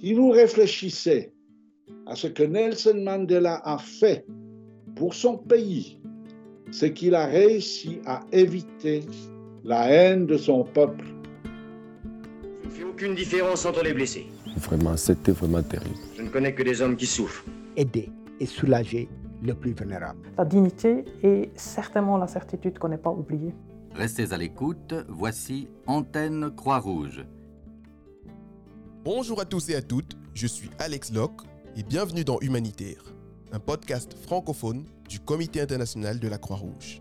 Si vous réfléchissez à ce que Nelson Mandela a fait pour son pays, c'est qu'il a réussi à éviter la haine de son peuple. Je ne fais aucune différence entre les blessés. Vraiment, c'était vraiment terrible. Je ne connais que des hommes qui souffrent. Aider et soulager le plus vulnérable. La dignité est certainement la certitude qu'on n'est pas oublié. Restez à l'écoute, voici Antenne Croix-Rouge. Bonjour à tous et à toutes, je suis Alex Locke et bienvenue dans Humanitaire, un podcast francophone du Comité international de la Croix-Rouge.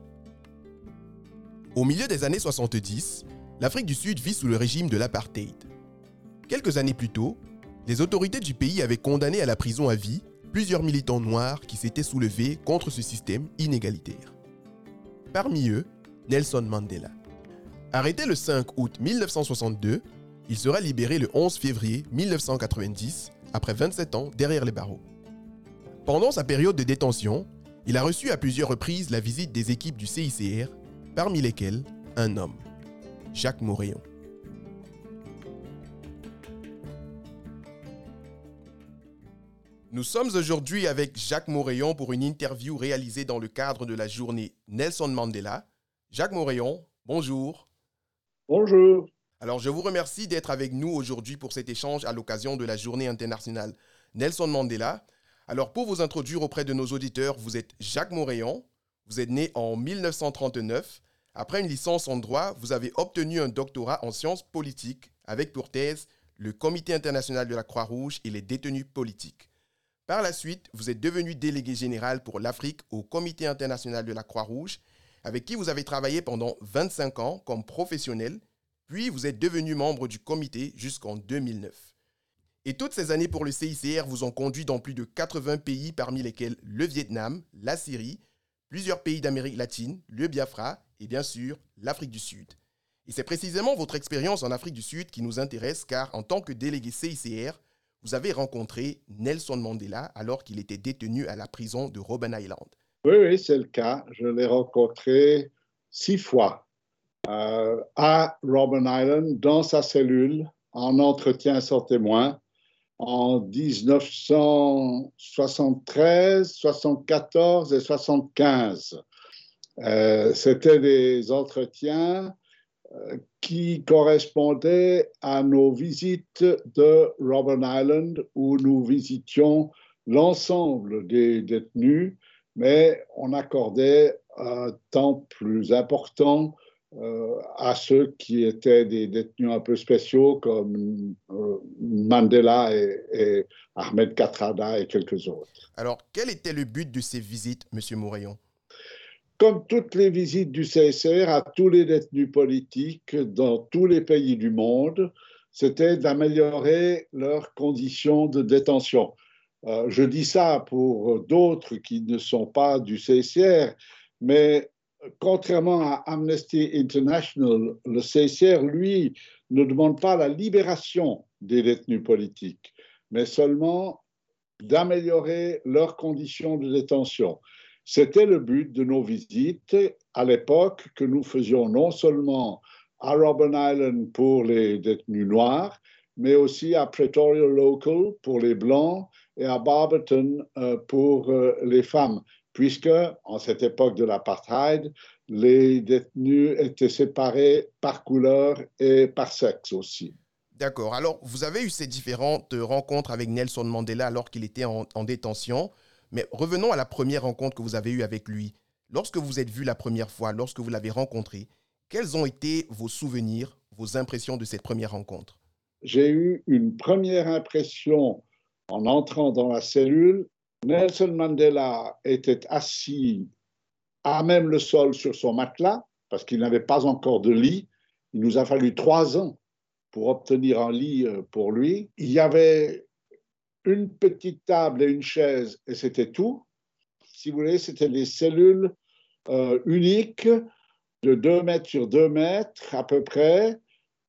Au milieu des années 70, l'Afrique du Sud vit sous le régime de l'apartheid. Quelques années plus tôt, les autorités du pays avaient condamné à la prison à vie plusieurs militants noirs qui s'étaient soulevés contre ce système inégalitaire. Parmi eux, Nelson Mandela. Arrêté le 5 août 1962, il sera libéré le 11 février 1990, après 27 ans derrière les barreaux. Pendant sa période de détention, il a reçu à plusieurs reprises la visite des équipes du CICR, parmi lesquelles un homme, Jacques Moréon. Nous sommes aujourd'hui avec Jacques Moréon pour une interview réalisée dans le cadre de la journée Nelson Mandela. Jacques Moréon, bonjour. Bonjour. Alors, je vous remercie d'être avec nous aujourd'hui pour cet échange à l'occasion de la journée internationale Nelson Mandela. Alors, pour vous introduire auprès de nos auditeurs, vous êtes Jacques Moréon. Vous êtes né en 1939. Après une licence en droit, vous avez obtenu un doctorat en sciences politiques avec pour thèse le Comité international de la Croix-Rouge et les détenus politiques. Par la suite, vous êtes devenu délégué général pour l'Afrique au Comité international de la Croix-Rouge, avec qui vous avez travaillé pendant 25 ans comme professionnel, puis vous êtes devenu membre du comité jusqu'en 2009. Et toutes ces années pour le CICR vous ont conduit dans plus de 80 pays, parmi lesquels le Vietnam, la Syrie, plusieurs pays d'Amérique latine, le Biafra et bien sûr l'Afrique du Sud. Et c'est précisément votre expérience en Afrique du Sud qui nous intéresse car en tant que délégué CICR, vous avez rencontré Nelson Mandela alors qu'il était détenu à la prison de Robben Island. Oui, oui, c'est le cas. Je l'ai rencontré six fois euh, à Robben Island, dans sa cellule, en entretien sans témoin, en 1973, 74 et 75. Euh, C'était des entretiens euh, qui correspondaient à nos visites de Robben Island où nous visitions l'ensemble des détenus, mais on accordait un temps plus important à ceux qui étaient des détenus un peu spéciaux comme euh, Mandela et, et, Ahmed Katrada et quelques autres. Alors, quel était le but de ces visites, M. Mouraillon comme toutes les visites du CSR à tous les détenus politiques dans tous les pays du monde, c'était d'améliorer leurs conditions de détention. Euh, je dis ça pour d'autres qui ne sont pas du CSR, mais contrairement à Amnesty International, le CSR, lui, ne demande pas la libération des détenus politiques, mais seulement d'améliorer leurs conditions de détention. C'était le but de nos visites à l'époque que nous faisions non seulement à Robben Island pour les détenus noirs, mais aussi à Pretoria Local pour les blancs et à Barberton euh, pour euh, les femmes, puisque en cette époque de l'apartheid, les détenus étaient séparés par couleur et par sexe aussi. D'accord. Alors, vous avez eu ces différentes rencontres avec Nelson Mandela alors qu'il était en, en détention. Mais revenons à la première rencontre que vous avez eue avec lui. Lorsque vous êtes vu la première fois, lorsque vous l'avez rencontré, quels ont été vos souvenirs, vos impressions de cette première rencontre? J'ai eu une première impression en entrant dans la cellule. Nelson Mandela était assis à même le sol sur son matelas parce qu'il n'avait pas encore de lit. Il nous a fallu trois ans pour obtenir un lit pour lui. Il y avait une petite table et une chaise, et c'était tout. Si vous voulez, c'était des cellules euh, uniques de 2 mètres sur 2 mètres à peu près,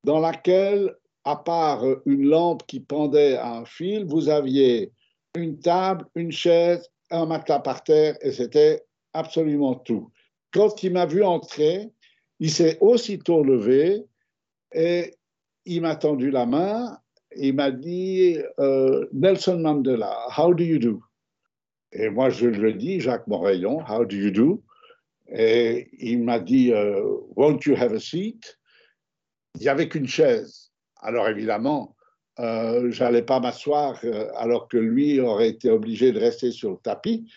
dans laquelle, à part une lampe qui pendait à un fil, vous aviez une table, une chaise, un matelas par terre, et c'était absolument tout. Quand il m'a vu entrer, il s'est aussitôt levé et il m'a tendu la main il m'a dit euh, Nelson Mandela, how do you do? Et moi, je lui ai dit, Jacques Morayon, how do you do? Et il m'a dit, euh, won't you have a seat? Il n'y avait qu'une chaise. Alors évidemment, euh, j'allais pas m'asseoir euh, alors que lui aurait été obligé de rester sur le tapis.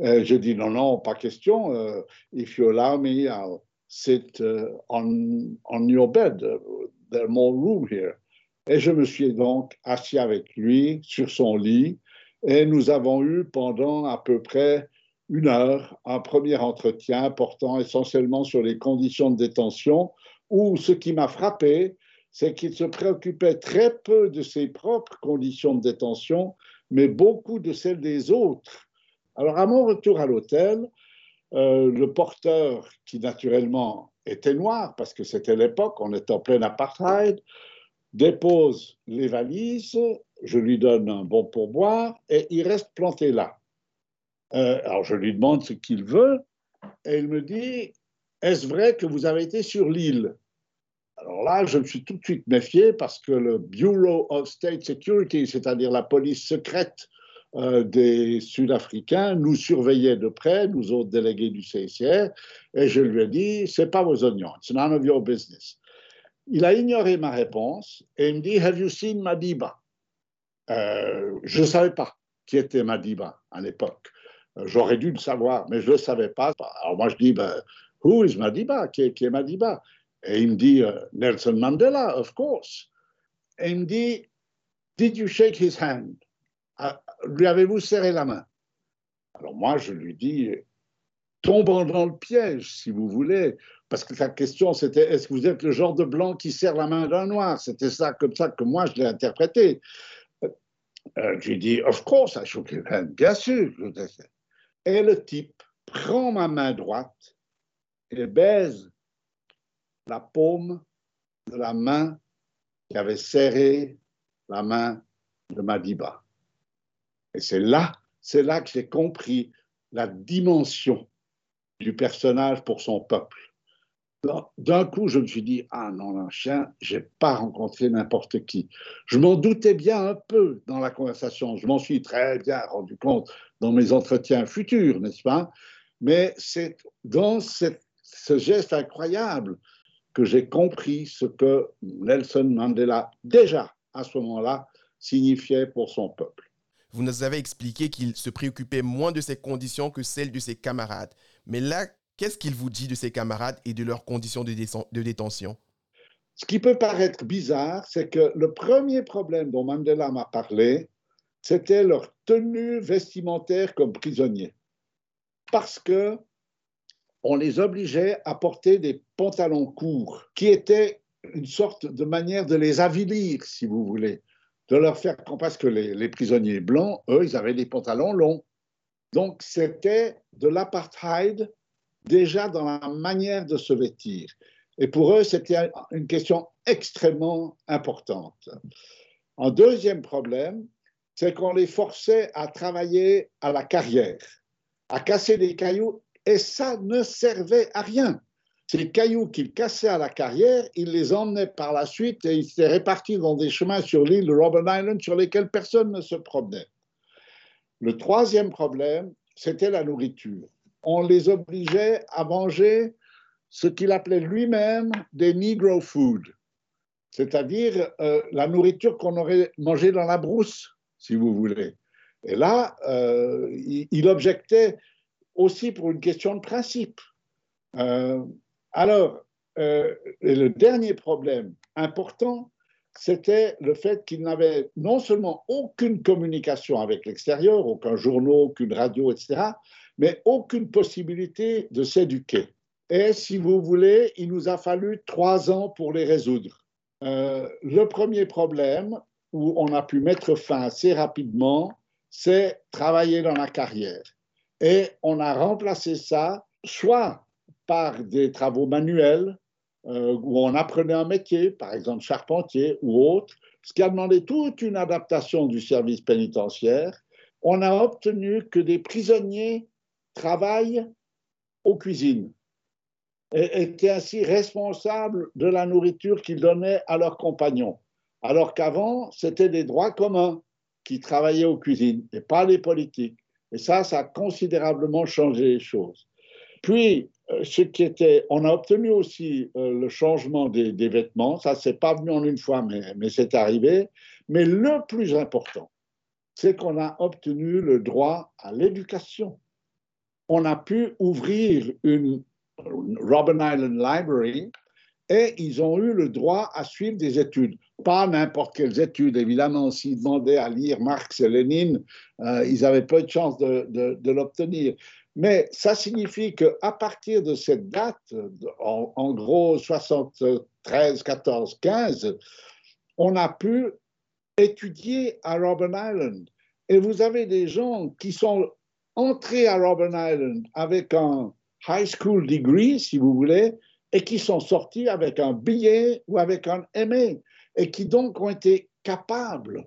Euh, je dis non, non, pas question. Euh, if you allow me, I'll sit on, on your bed. There's more room here. Et je me suis donc assis avec lui sur son lit et nous avons eu pendant à peu près une heure un premier entretien portant essentiellement sur les conditions de détention où ce qui m'a frappé, c'est qu'il se préoccupait très peu de ses propres conditions de détention, mais beaucoup de celles des autres. Alors, à mon retour à l'hôtel, euh, le porteur, qui naturellement était noir, parce que c'était l'époque, on était en plein apartheid, dépose les valises, je lui donne un bon pourboire et il reste planté là. Euh, alors, je lui demande ce qu'il veut et il me dit Est-ce vrai que vous avez été sur l'île? Alors là, je me suis tout de suite méfié parce que le Bureau of State Security, c'est-à-dire la police secrète euh, des Sud-Africains, nous surveillait de près, nous autres délégués du CICR, et je lui ai dit, c'est pas vos oignons, it's none of your business. Il a ignoré ma réponse et il me dit, have you seen Madiba? Euh, je ne savais pas qui était Madiba à l'époque. Euh, J'aurais dû le savoir, mais je ne le savais pas. Alors moi, je dis, ben, who is Madiba? Qui est, qui est Madiba? Et il me dit, euh, Nelson Mandela, of course. Et il me dit, did you shake his hand? Ah, lui avez-vous serré la main? Alors moi, je lui dis, tombant dans le piège, si vous voulez, parce que sa question, c'était, est-ce que vous êtes le genre de blanc qui serre la main d'un noir? C'était ça, comme ça que moi, je l'ai interprété. Je lui dis, of course, I shook his hand, bien sûr. Et le type prend ma main droite et baise la paume de la main qui avait serré la main de Madiba. Et c'est là, c'est là que j'ai compris la dimension du personnage pour son peuple. D'un coup, je me suis dit, ah non, non, chien, j'ai pas rencontré n'importe qui. Je m'en doutais bien un peu dans la conversation. Je m'en suis très bien rendu compte dans mes entretiens futurs, n'est-ce pas? Mais c'est dans ce geste incroyable que j'ai compris ce que Nelson Mandela, déjà à ce moment-là, signifiait pour son peuple. Vous nous avez expliqué qu'il se préoccupait moins de ses conditions que celles de ses camarades. Mais là, qu'est-ce qu'il vous dit de ses camarades et de leurs conditions de, de détention? Ce qui peut paraître bizarre, c'est que le premier problème dont Mandela m'a parlé, c'était leur tenue vestimentaire comme prisonniers. Parce que on les obligeait à porter des pantalons courts, qui étaient une sorte de manière de les avilir, si vous voulez, de leur faire parce que les, les prisonniers blancs, eux, ils avaient des pantalons longs. Donc c'était de l'apartheid déjà dans la manière de se vêtir. Et pour eux, c'était une question extrêmement importante. Un deuxième problème, c'est qu'on les forçait à travailler à la carrière, à casser des cailloux et ça ne servait à rien. Ces cailloux qu'il cassait à la carrière, il les emmenait par la suite et ils s'étaient répartis dans des chemins sur l'île Robben Island sur lesquels personne ne se promenait. Le troisième problème, c'était la nourriture. On les obligeait à manger ce qu'il appelait lui-même des Negro food, c'est-à-dire euh, la nourriture qu'on aurait mangée dans la brousse, si vous voulez. Et là, euh, il objectait aussi pour une question de principe. Euh, alors, euh, le dernier problème important, c'était le fait qu'il n'avait non seulement aucune communication avec l'extérieur, aucun journal, aucune radio, etc., mais aucune possibilité de s'éduquer. Et si vous voulez, il nous a fallu trois ans pour les résoudre. Euh, le premier problème, où on a pu mettre fin assez rapidement, c'est travailler dans la carrière. Et on a remplacé ça soit par des travaux manuels euh, où on apprenait un métier, par exemple charpentier ou autre, ce qui a demandé toute une adaptation du service pénitentiaire. On a obtenu que des prisonniers travaillent aux cuisines et étaient ainsi responsables de la nourriture qu'ils donnaient à leurs compagnons. Alors qu'avant, c'était des droits communs qui travaillaient aux cuisines et pas les politiques. Et ça, ça a considérablement changé les choses. Puis, euh, ce qui était, on a obtenu aussi euh, le changement des, vêtements. Ça, c'est pas venu en une fois, mais, mais c'est arrivé. Mais le plus important, c'est qu'on a obtenu le droit à l'éducation. On a pu ouvrir une Robben Island Library et ils ont eu le droit à suivre des études. Pas n'importe quelles études, évidemment. S'ils demandaient à lire Marx et Lénine, euh, ils avaient peu de chance de, de, de l'obtenir. Mais ça signifie qu'à partir de cette date, en, en, gros 73, 14, 15, on a pu étudier à Robben Island. Et vous avez des gens qui sont entrés à Robben Island avec un high school degree, si vous voulez, et qui sont sortis avec un billet ou avec un MA, et qui donc ont été capables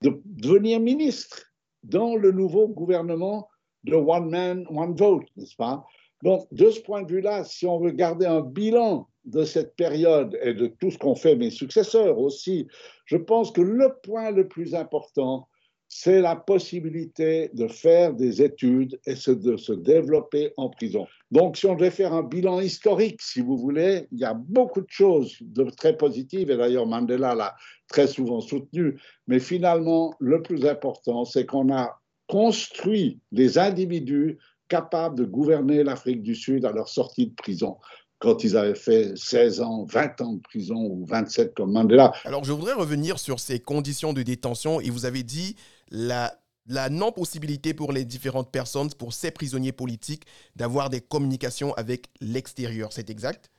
de devenir ministres dans le nouveau gouvernement de One Man, One Vote, n'est-ce pas? Donc, de ce point de vue-là, si on veut garder un bilan de cette période et de tout ce qu'ont fait mes successeurs aussi, je pense que le point le plus important, c'est la possibilité de faire des études et de se développer en prison. Donc, si on devait faire un bilan historique, si vous voulez, il y a beaucoup de choses de très positives, et d'ailleurs Mandela l'a très souvent soutenu, mais finalement, le plus important, c'est qu'on a construit les individus capables de gouverner l'Afrique du Sud à leur sortie de prison quand ils avaient fait 16 ans, 20 ans de prison ou 27 comme Mandela. Alors je voudrais revenir sur ces conditions de détention et vous avez dit la, la non-possibilité pour les différentes personnes, pour ces prisonniers politiques, d'avoir des communications avec l'extérieur. C'est exact?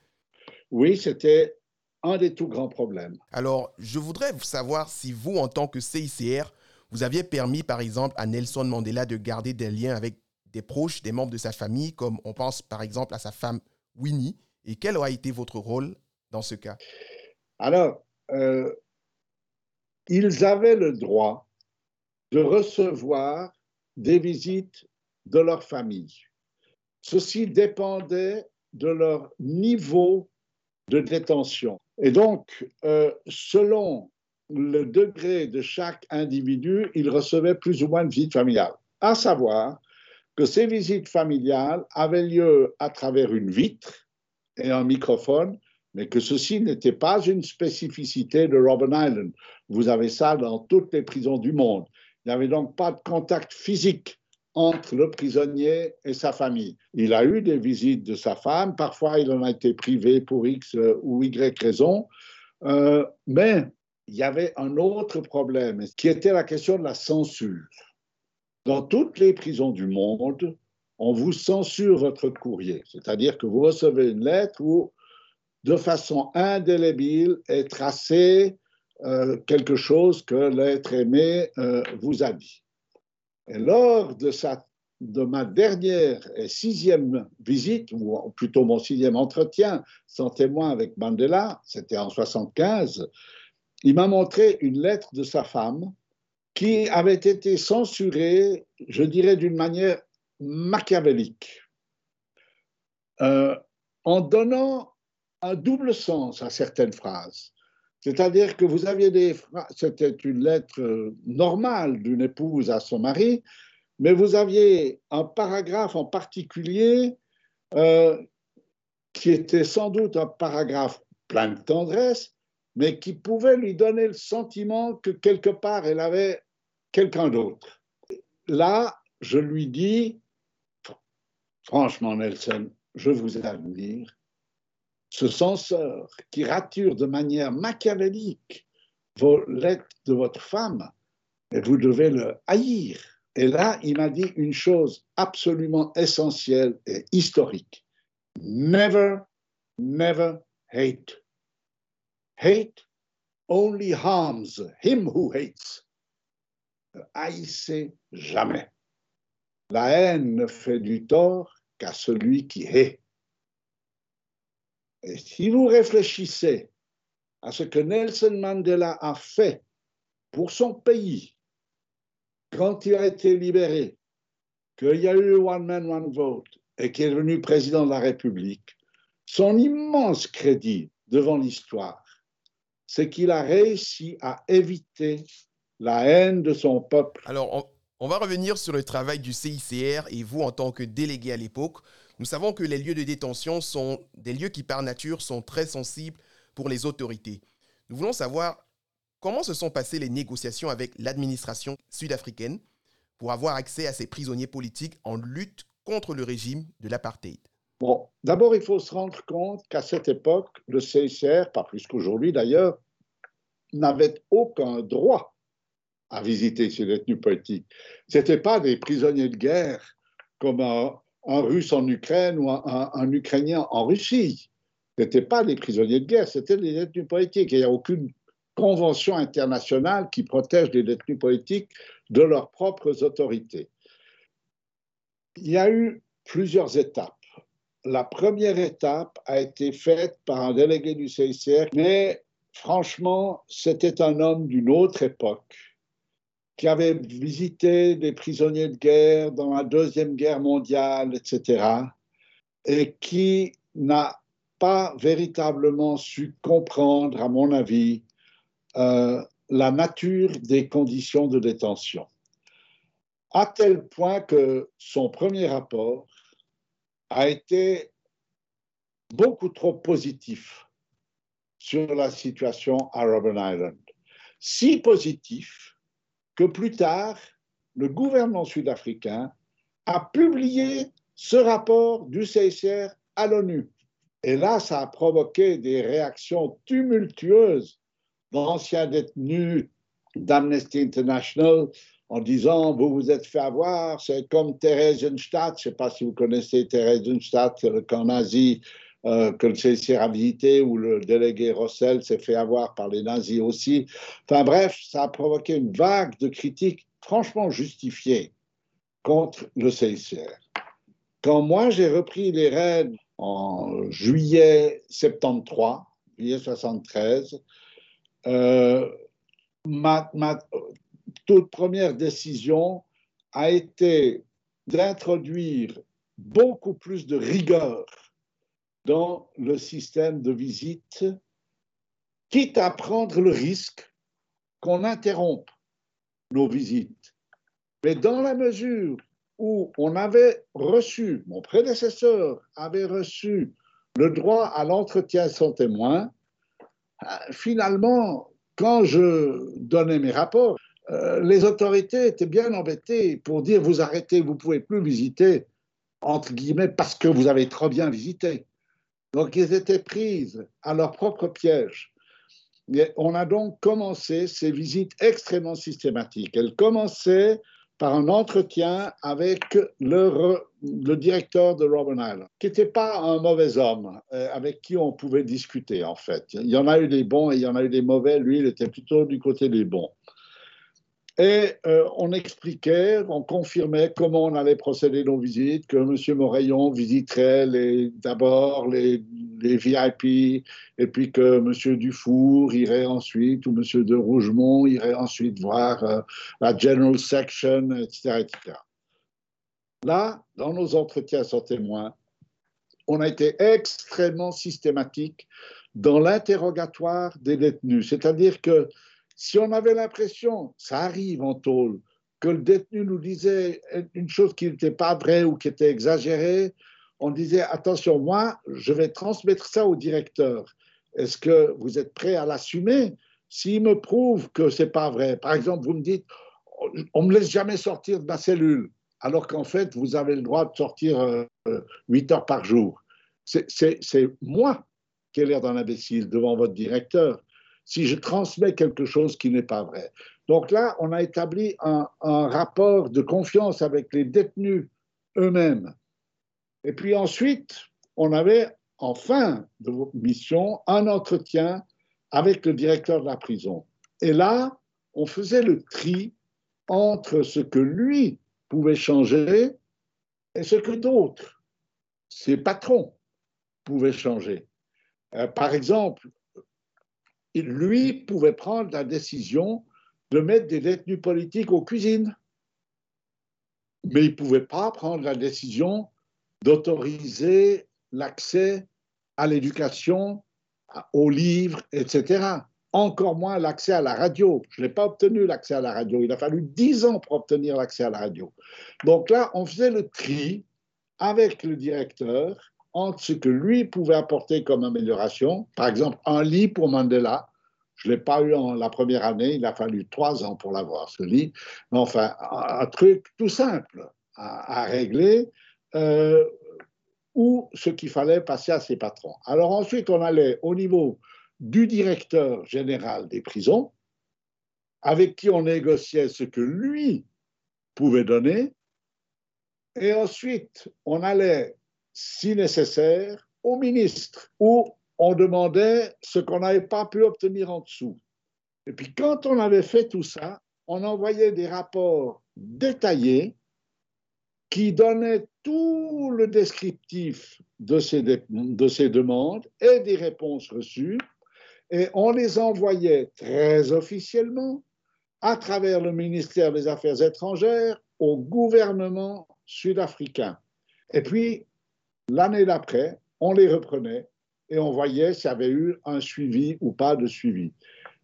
Oui, c'était un des tout grands problèmes. Alors je voudrais savoir si vous, en tant que CICR, vous aviez permis, par exemple, à Nelson Mandela de garder des liens avec des proches, des membres de sa famille, comme on pense par exemple à sa femme Winnie. Et quel a été votre rôle dans ce cas? Alors, euh, ils avaient le droit de recevoir des visites de leur famille. Ceci dépendait de leur niveau de détention. Et donc, euh, selon le degré de chaque individu, il recevait plus ou moins de visites familiales. À savoir que ces visites familiales avaient lieu à travers une vitre et un microphone, mais que ceci n'était pas une spécificité de Robben Island. Vous avez ça dans toutes les prisons du monde. Il n'y avait donc pas de contact physique entre le prisonnier et sa famille. Il a eu des visites de sa femme, parfois il en a été privé pour X ou Y raison, euh, mais il y avait un autre problème qui était la question de la censure. Dans toutes les prisons du monde, on vous censure votre courrier, c'est-à-dire que vous recevez une lettre où, de façon indélébile, est tracé euh, quelque chose que l'être aimé euh, vous a dit. Et lors de, ma dernière et sixième visite, ou plutôt mon sixième entretien sans témoin avec Mandela, c'était en 75, il m'a montré une lettre de sa femme qui avait été censurée, je dirais, d'une manière machiavélique, euh, en donnant un double sens à certaines phrases. C'est-à-dire que vous aviez des c'était une lettre normale d'une épouse à son mari, mais vous aviez un paragraphe en particulier euh, qui était sans doute un paragraphe plein de tendresse, mais qui pouvait lui donner le sentiment que quelque part elle avait quelqu'un d'autre. Là, je lui dis, franchement Nelson, je vous admire, ce censeur qui rature de manière machiavélique vos lettres de votre femme, vous devez le haïr. Et là, il m'a dit une chose absolument essentielle et historique. Never, never hate. Hate only harms him who hates. Ne haïssez jamais. La haine ne fait du tort qu'à celui qui hait. Et si vous réfléchissez à ce que Nelson Mandela a fait pour son pays quand il a été libéré, qu'il y a eu One Man, One Vote et qu'il est devenu président de la République, son immense crédit devant l'histoire, c'est qu'il a réussi à éviter la haine de son peuple. Alors, on, on va revenir sur le travail du CICR et vous en tant que délégué à l'époque. Nous savons que les lieux de détention sont des lieux qui par nature sont très sensibles pour les autorités. Nous voulons savoir comment se sont passées les négociations avec l'administration sud-africaine pour avoir accès à ces prisonniers politiques en lutte contre le régime de l'apartheid. Bon, d'abord, il faut se rendre compte qu'à cette époque, le CICR, pas plus qu'aujourd'hui d'ailleurs, n'avait aucun droit à visiter ces détenus politiques. Ce n'étaient pas des prisonniers de guerre comme un, un Russe en Ukraine ou un, Ukrainien en Russie. Ce n'étaient pas des prisonniers de guerre, c'était des détenus politiques. il n'y a aucune convention internationale qui protège les détenus politiques de leurs propres autorités. Il y a eu plusieurs étapes la première étape a été faite par un délégué du CICR, mais franchement, c'était un homme d'une autre époque qui avait visité des prisonniers de guerre dans la Deuxième Guerre mondiale, etc., et qui n'a pas véritablement su comprendre, à mon avis, euh, la nature des conditions de détention. À tel point que son premier rapport a été beaucoup trop positif sur la situation à Robben Island. Si positif que plus tard, le gouvernement sud-africain a publié ce rapport du CICR à l'ONU. Et là, ça a provoqué des réactions tumultueuses d'anciens détenus d'Amnesty International en disant vous vous êtes fait avoir, c'est comme Theresienstadt, je ne sais pas si vous connaissez Theresienstadt, le camp nazi euh, que le CCR a visité, où le délégué Rossel s'est fait avoir par les nazis aussi. Enfin bref, ça a provoqué une vague de critiques franchement justifiées contre le CICR. Quand moi j'ai repris les rênes en juillet 73, juillet 73, euh, ma, toute première décision a été d'introduire beaucoup plus de rigueur dans le système de visite, quitte à prendre le risque qu'on interrompe nos visites. Mais dans la mesure où on avait reçu, mon prédécesseur avait reçu le droit à l'entretien sans témoin, finalement, quand je donnais mes rapports, euh, les autorités étaient bien embêtées pour dire vous arrêtez, vous ne pouvez plus visiter, entre guillemets, parce que vous avez trop bien visité. Donc, ils étaient prises à leur propre piège. On a donc commencé ces visites extrêmement systématiques. Elles commençaient par un entretien avec le, le directeur de Robben Island, qui n'était pas un mauvais homme, euh, avec qui on pouvait discuter, en fait. Il y en a eu des bons et il y en a eu des mauvais. Lui, il était plutôt du côté des bons. Et euh, on expliquait, on confirmait comment on allait procéder nos visites, que M. Moraillon visiterait d'abord les, les, VIP, et puis que M. Dufour irait ensuite, ou M. de Rougemont irait ensuite voir euh, la General Section, etc., etc. Là, dans nos entretiens sans témoins, on a été extrêmement systématique dans l'interrogatoire des détenus. C'est-à-dire que si on avait l'impression, ça arrive en tôle, que le détenu nous disait une chose qui n'était pas vraie ou qui était exagérée, on disait attention, moi, je vais transmettre ça au directeur. Est-ce que vous êtes prêt à l'assumer S'il me prouve que c'est pas vrai, par exemple, vous me dites on me laisse jamais sortir de ma cellule, alors qu'en fait, vous avez le droit de sortir euh, 8 heures par jour. C'est moi qui ai l'air d'un imbécile devant votre directeur si je transmets quelque chose qui n'est pas vrai. Donc là, on a établi un, rapport de confiance avec les détenus eux-mêmes. Et puis ensuite, on avait en fin de mission un entretien avec le directeur de la prison. Et là, on faisait le tri entre ce que lui pouvait changer et ce que d'autres, ses patrons, pouvaient changer. Euh, par exemple, lui pouvait prendre la décision de mettre des détenus politiques aux cuisines. Mais il ne pouvait pas prendre la décision d'autoriser l'accès à l'éducation, aux livres, etc. encore moins l'accès à la radio. Je n'ai pas obtenu l'accès à la radio. Il a fallu dix ans pour obtenir l'accès à la radio. Donc là, on faisait le tri avec le directeur entre ce que lui pouvait apporter comme amélioration, par exemple un lit pour Mandela. Je ne l'ai pas eu en la première année, il a fallu trois ans pour l'avoir, ce lit. Mais enfin, un, truc tout simple à, régler, euh, ou ce qu'il fallait passer à ses patrons. Alors ensuite, on allait au niveau du directeur général des prisons, avec qui on négociait ce que lui pouvait donner, et ensuite on allait, si nécessaire, au ministre, où on demandait ce qu'on n'avait pas pu obtenir en dessous. Et puis quand on avait fait tout ça, on envoyait des rapports détaillés qui donnaient tout le descriptif de ces, ces demandes et des réponses reçues et on les envoyait très officiellement à travers le ministère des Affaires étrangères au gouvernement sud-africain. Et puis, l'année d'après, on les reprenait et on voyait s'il y avait eu un suivi ou pas de suivi.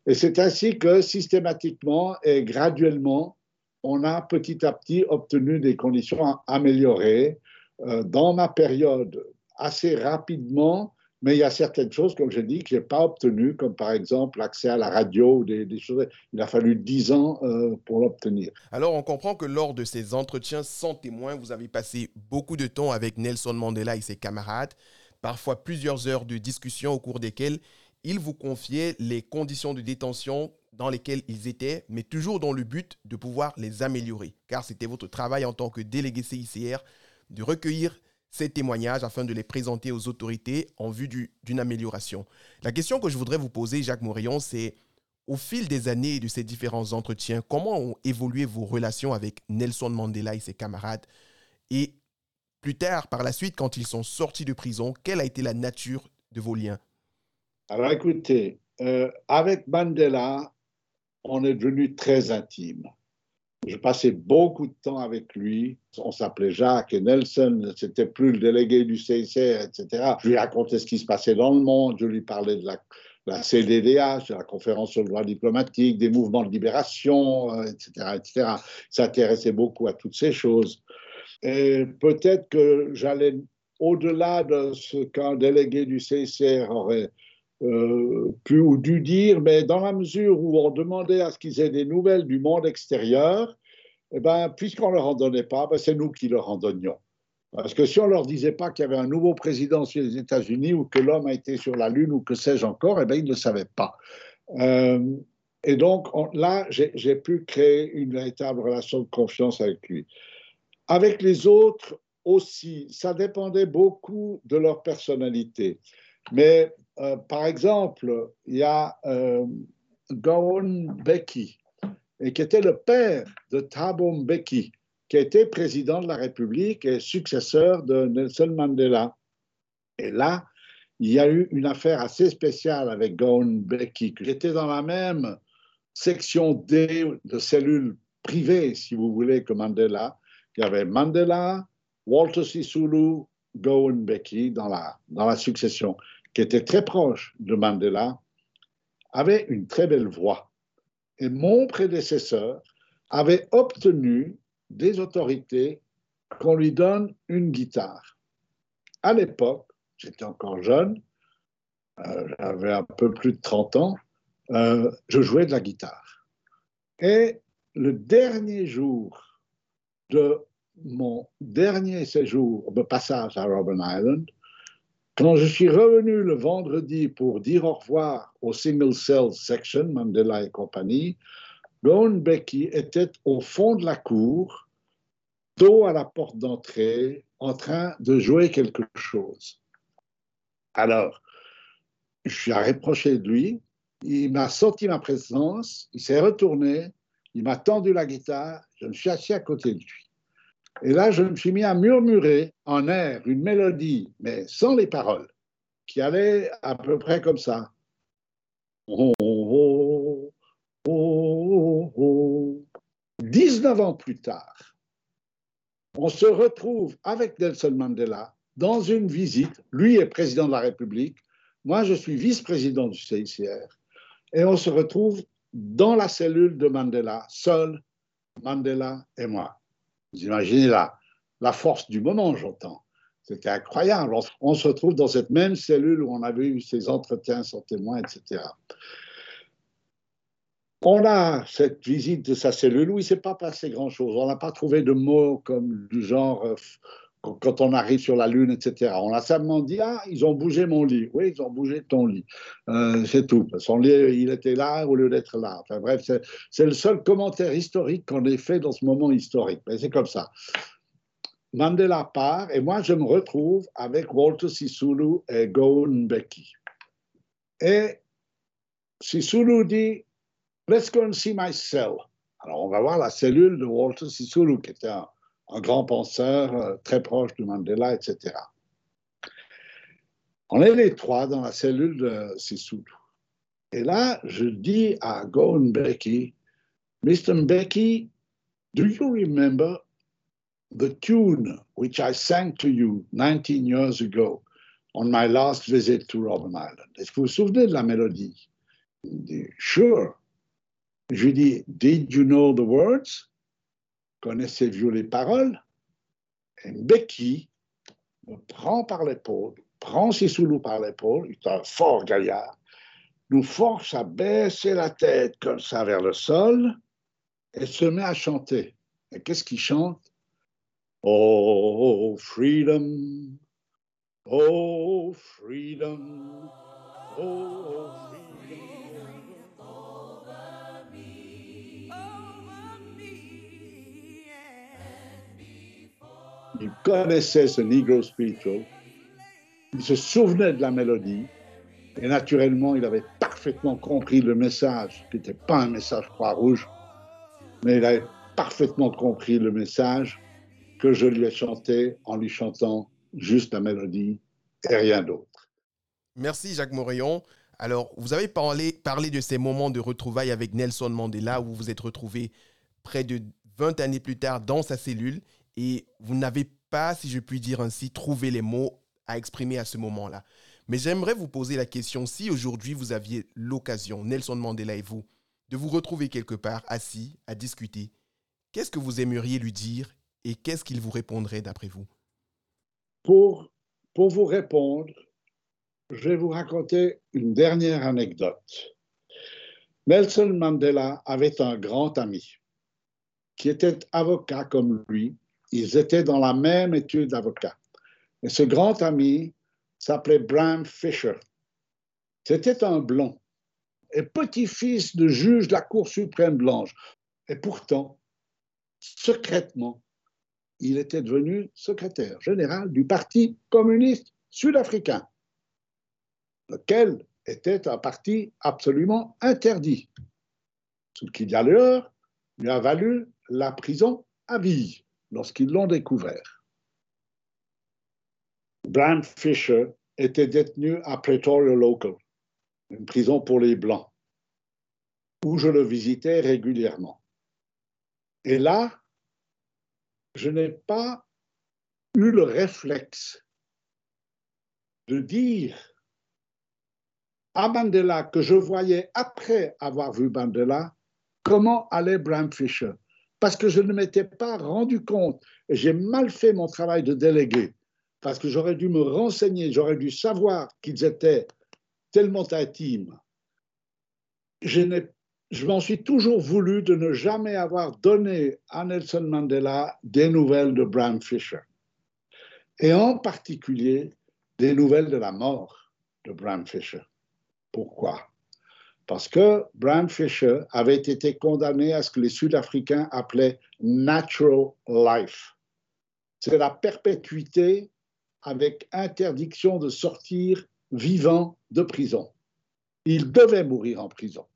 Et c'est ainsi que systématiquement et graduellement, on a petit à petit obtenu des conditions améliorées. Euh, dans ma période, assez rapidement, mais il y a certaines choses, comme je dis, que je n'ai pas obtenues, comme par exemple l'accès à la radio, des, des choses. Il a fallu dix ans euh, pour l'obtenir. Alors, on comprend que lors de ces entretiens sans témoins, vous avez passé beaucoup de temps avec Nelson Mandela et ses camarades, parfois plusieurs heures de discussion au cours desquelles il vous confiait les conditions de détention dans lesquelles ils étaient, mais toujours dans le but de pouvoir les améliorer, car c'était votre travail en tant que délégué CICR de recueillir ces témoignages afin de les présenter aux autorités en vue d'une amélioration. La question que je voudrais vous poser, Jacques Morillon, c'est au fil des années de ces différents entretiens, comment ont évolué vos relations avec Nelson Mandela et ses camarades? Et plus tard, par la suite, quand ils sont sortis de prison, quelle a été la nature de vos liens? Alors écoutez, euh, avec Mandela, on est devenu très intime. Je passais beaucoup de temps avec lui. On s'appelait Jacques et Nelson. C'était plus le délégué du CICR, etc. Je lui racontais ce qui se passait dans le monde. Je lui parlais de la, la CDDH, de la conférence sur le droit diplomatique, des mouvements de libération, etc., euh, etc. Il s'intéressait beaucoup à toutes ces choses. Et peut-être que j'allais au-delà de ce qu'un délégué du CICR aurait pu ou dû dire, mais dans la mesure où on demandait à ce qu'ils aient des nouvelles du monde extérieur, eh ben, puisqu'on ne leur en donnait pas, ben, c'est nous qui leur en donnions. Parce que si on ne leur disait pas qu'il y avait un nouveau président sur les États-Unis ou que l'homme a été sur la Lune ou que sais-je encore, eh ben, ils ne le savaient pas. Euh, et donc là, j'ai pu créer une véritable relation de confiance avec lui. Avec les autres aussi, ça dépendait beaucoup de leur personnalité. Mais euh, par exemple, il y a euh, Gowon Beki, qui était le père de Thabo Mbeki, qui était président de la République et successeur de Nelson Mandela. Et là, il y a eu une affaire assez spéciale avec Gowon Beki, qui était dans la même section D de cellules privées, si vous voulez, que Mandela. Il y avait Mandela, Walter Sisulu, Gowon Beki dans la succession qui était très proche de Mandela, avait une très belle voix. Et mon prédécesseur avait obtenu des autorités qu'on lui donne une guitare. À l'époque, j'étais encore jeune, euh, j'avais un peu plus de 30 ans, euh, je jouais de la guitare. Et le dernier jour de mon dernier séjour de passage à Robben Island, quand je suis revenu le vendredi pour dire au revoir au Single Cell Section, Mandela et compagnie, Ron Becky était au fond de la cour, dos à la porte d'entrée, en train de jouer quelque chose. Alors, je suis reproché de lui, il m'a sorti ma présence, il s'est retourné, il m'a tendu la guitare, je me suis assis à côté de lui. Et là, je me suis mis à murmurer en air une mélodie, mais sans les paroles, qui allait à peu près comme ça. Oh, oh, oh, 19 ans plus tard, on se retrouve avec Nelson Mandela dans une visite. Lui est président de la République, moi je suis vice-président du CICR. Et on se retrouve dans la cellule de Mandela, seul, Mandela et moi. Vous imaginez la, force du moment, j'entends. C'était incroyable. On, se retrouve dans cette même cellule où on avait eu ces entretiens sans témoins, etc. On a cette visite de sa cellule où il ne s'est pas passé grand-chose. On n'a pas trouvé de mots comme du genre euh, quand on arrive sur la Lune, etc. On a simplement dit Ah, ils ont bougé mon lit. Oui, ils ont bougé ton lit. Euh, c'est tout. Son lit, il était là au lieu d'être là. Enfin bref, c'est le seul commentaire historique qu'on ait fait dans ce moment historique. Mais c'est comme ça. Mandela part et moi je me retrouve avec Walter Sisulu et Gowon Becky. Et Sisulu dit Let's go and see my cell. Alors on va voir la cellule de Walter Sisulu, qui était un, grand penseur euh, très proche de Mandela, etc. On est les trois dans la cellule de Sisulu. Et là, je dis à Gowon Becky, Mr. Becky, do you remember the tune which I sang to you 19 years ago on my last visit to Robben Island? Est-ce que vous vous souvenez de la mélodie? Il dit, Sure. Je lui dis, Did you know the words? Connaissez-vous les paroles Becky me prend par l'épaule, prend Sissoulou par l'épaule, il est un fort gaillard, nous force à baisser la tête comme ça vers le sol et se met à chanter. Et qu'est-ce qu'il chante? Oh, freedom. Oh, freedom. Oh, freedom. Il connaissait ce Negro spiritual. Il se souvenait de la mélodie. Et naturellement, il avait parfaitement compris le message, qui n'était pas un message croix-rouge, mais il avait parfaitement compris le message que je lui ai chanté en lui chantant juste la mélodie et rien d'autre. Merci Jacques Morillon. Alors, vous avez parlé, parlé de ces moments de retrouvailles avec Nelson Mandela où vous vous êtes retrouvé près de 20 années plus tard dans sa cellule et vous n'avez pas, si je puis dire ainsi, trouvé les mots à exprimer à ce moment-là. Mais j'aimerais vous poser la question, si aujourd'hui vous aviez l'occasion, Nelson Mandela et vous, de vous retrouver quelque part assis à discuter, qu'est-ce que vous aimeriez lui dire et qu'est-ce qu'il vous répondrait d'après vous? Pour, pour vous répondre, je vais vous raconter une dernière anecdote. Nelson Mandela avait un grand ami qui était avocat comme lui. Ils étaient dans la même étude d'avocat. Et ce grand ami s'appelait Bram Fisher. C'était un blond et petit-fils de juge de la Cour suprême blanche. Et pourtant, secrètement, il était devenu secrétaire général du Parti communiste sud-africain, lequel était un parti absolument interdit, ce qui d'ailleurs lui a valu la prison à vie lorsqu'ils l'ont découvert. Bram Fisher était détenu à Pretoria Local, une prison pour les Blancs, où je le visitais régulièrement. Et là, je n'ai pas eu le réflexe de dire à Mandela que je voyais après avoir vu Mandela comment allait Bram Fisher. Parce que je ne m'étais pas rendu compte, j'ai mal fait mon travail de délégué, parce que j'aurais dû me renseigner, j'aurais dû savoir qu'ils étaient tellement intimes. Je m'en suis toujours voulu de ne jamais avoir donné à Nelson Mandela des nouvelles de Bram Fisher, et en particulier des nouvelles de la mort de Bram Fisher. Pourquoi? Parce que Bram Fisher avait été condamné à ce que les Sud-Africains appelaient natural life. C'est la perpétuité avec interdiction de sortir vivant de prison. Il devait mourir en prison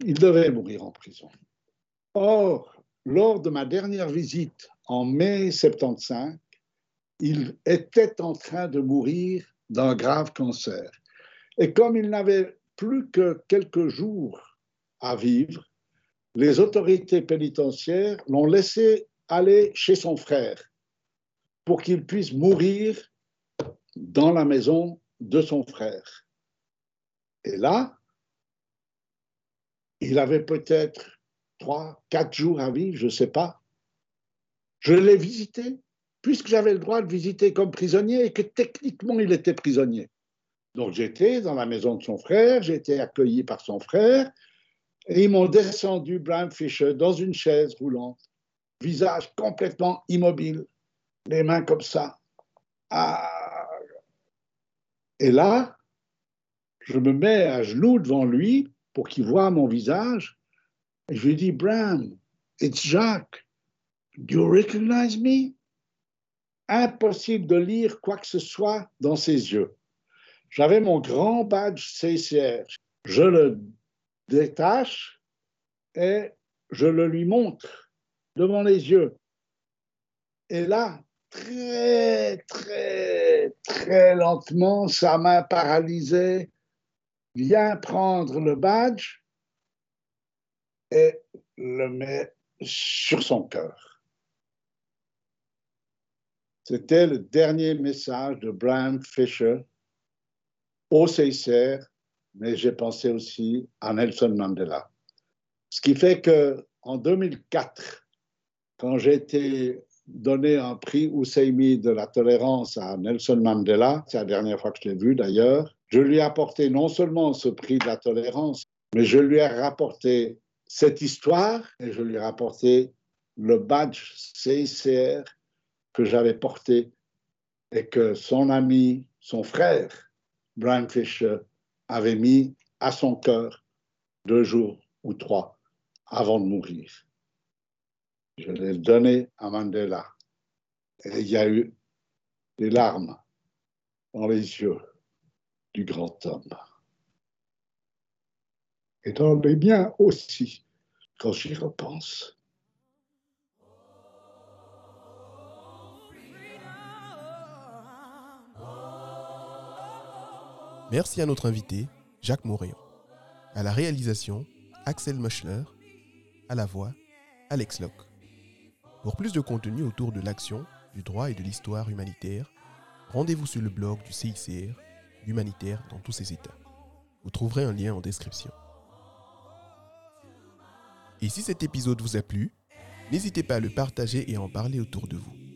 il devait mourir en prison. Or, lors de ma dernière visite en mai 75, il était en train de mourir d'un grave cancer. Et comme il n'avait plus que quelques jours à vivre, les autorités pénitentiaires l'ont laissé aller chez son frère pour qu'il puisse mourir dans la maison de son frère. Et là, Il avait peut-être trois, quatre jours à vivre, je ne sais pas. Je l'ai visité, puisque j'avais le droit de visiter comme prisonnier et que techniquement il était prisonnier. Donc j'étais dans la maison de son frère, j'ai été accueilli par son frère, et ils m'ont descendu Brian Fisher dans une chaise roulante, visage complètement immobile, les mains comme ça. Ah. Et là, je me mets à genoux devant lui pour qu'il voie mon visage. Et je lui dis, Bram, it's Jacques. Do you recognize me? Impossible de lire quoi que ce soit dans ses yeux. J'avais mon grand badge CCR. Je le détache et je le lui montre devant les yeux. Et là, très, très, très lentement, sa main paralysée vient prendre le badge et le met sur son cœur. C'était le dernier message de Brian Fisher au CICR, mais j'ai pensé aussi à Nelson Mandela. Ce qui fait que en 2004, quand j'ai été donné un prix Husseini de la tolérance à Nelson Mandela, c'est la dernière fois que je l'ai vu d'ailleurs, je lui ai apporté non seulement ce prix de la tolérance, mais je lui ai rapporté cette histoire et je lui ai rapporté le badge CICR que j'avais porté et que son ami, son frère, Brian Fisher, avait mis à son cœur deux jours ou trois avant de mourir. Je l'ai donné à Mandela. Et il y a eu des larmes dans les yeux du grand homme. Et dans les miens aussi, quand j'y repense. Merci à notre invité, Jacques Moréon. À la réalisation, Axel Muschler. À la voix, Alex Locke. Pour plus de contenu autour de l'action, du droit et de l'histoire humanitaire, rendez-vous sur le blog du CICR, Humanitaire dans tous ses états. Vous trouverez un lien en description. Et si cet épisode vous a plu, n'hésitez pas à le partager et à en parler autour de vous.